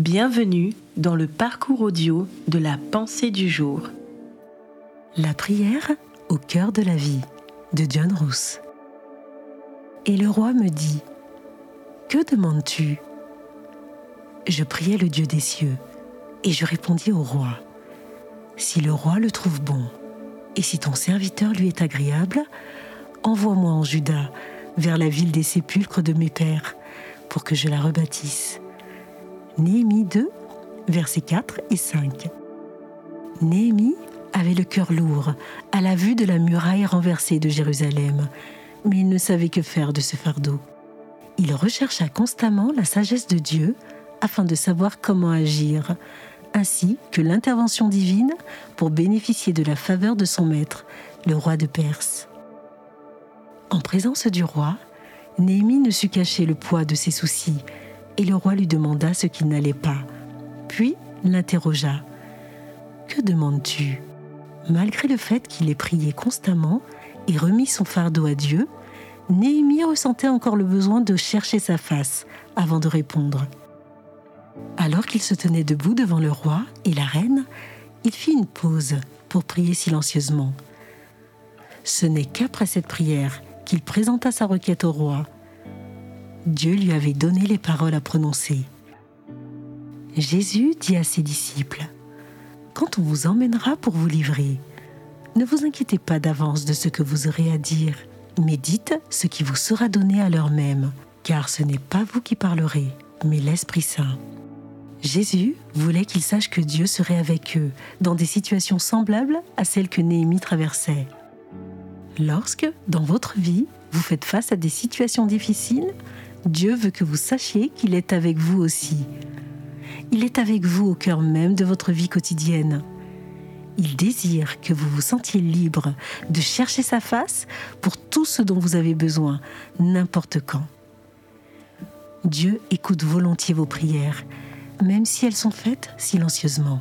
Bienvenue dans le parcours audio de la pensée du jour. La prière au cœur de la vie de John Rousse. Et le roi me dit, Que demandes-tu? Je priai le Dieu des cieux, et je répondis au roi, Si le roi le trouve bon, et si ton serviteur lui est agréable, envoie-moi en Juda, vers la ville des sépulcres de mes pères, pour que je la rebâtisse. Néhémie 2, versets 4 et 5. Néhémie avait le cœur lourd à la vue de la muraille renversée de Jérusalem, mais il ne savait que faire de ce fardeau. Il rechercha constamment la sagesse de Dieu afin de savoir comment agir, ainsi que l'intervention divine pour bénéficier de la faveur de son maître, le roi de Perse. En présence du roi, Néhémie ne sut cacher le poids de ses soucis, et le roi lui demanda ce qui n'allait pas. Puis l'interrogea. Que demandes-tu? Malgré le fait qu'il ait prié constamment et remis son fardeau à Dieu, Néhémie ressentait encore le besoin de chercher sa face avant de répondre. Alors qu'il se tenait debout devant le roi et la reine, il fit une pause pour prier silencieusement. Ce n'est qu'après cette prière qu'il présenta sa requête au roi. Dieu lui avait donné les paroles à prononcer. Jésus dit à ses disciples, Quand on vous emmènera pour vous livrer, ne vous inquiétez pas d'avance de ce que vous aurez à dire, mais dites ce qui vous sera donné à l'heure même, car ce n'est pas vous qui parlerez, mais l'Esprit Saint. Jésus voulait qu'ils sachent que Dieu serait avec eux dans des situations semblables à celles que Néhémie traversait. Lorsque, dans votre vie, vous faites face à des situations difficiles, Dieu veut que vous sachiez qu'il est avec vous aussi. Il est avec vous au cœur même de votre vie quotidienne. Il désire que vous vous sentiez libre de chercher sa face pour tout ce dont vous avez besoin, n'importe quand. Dieu écoute volontiers vos prières, même si elles sont faites silencieusement.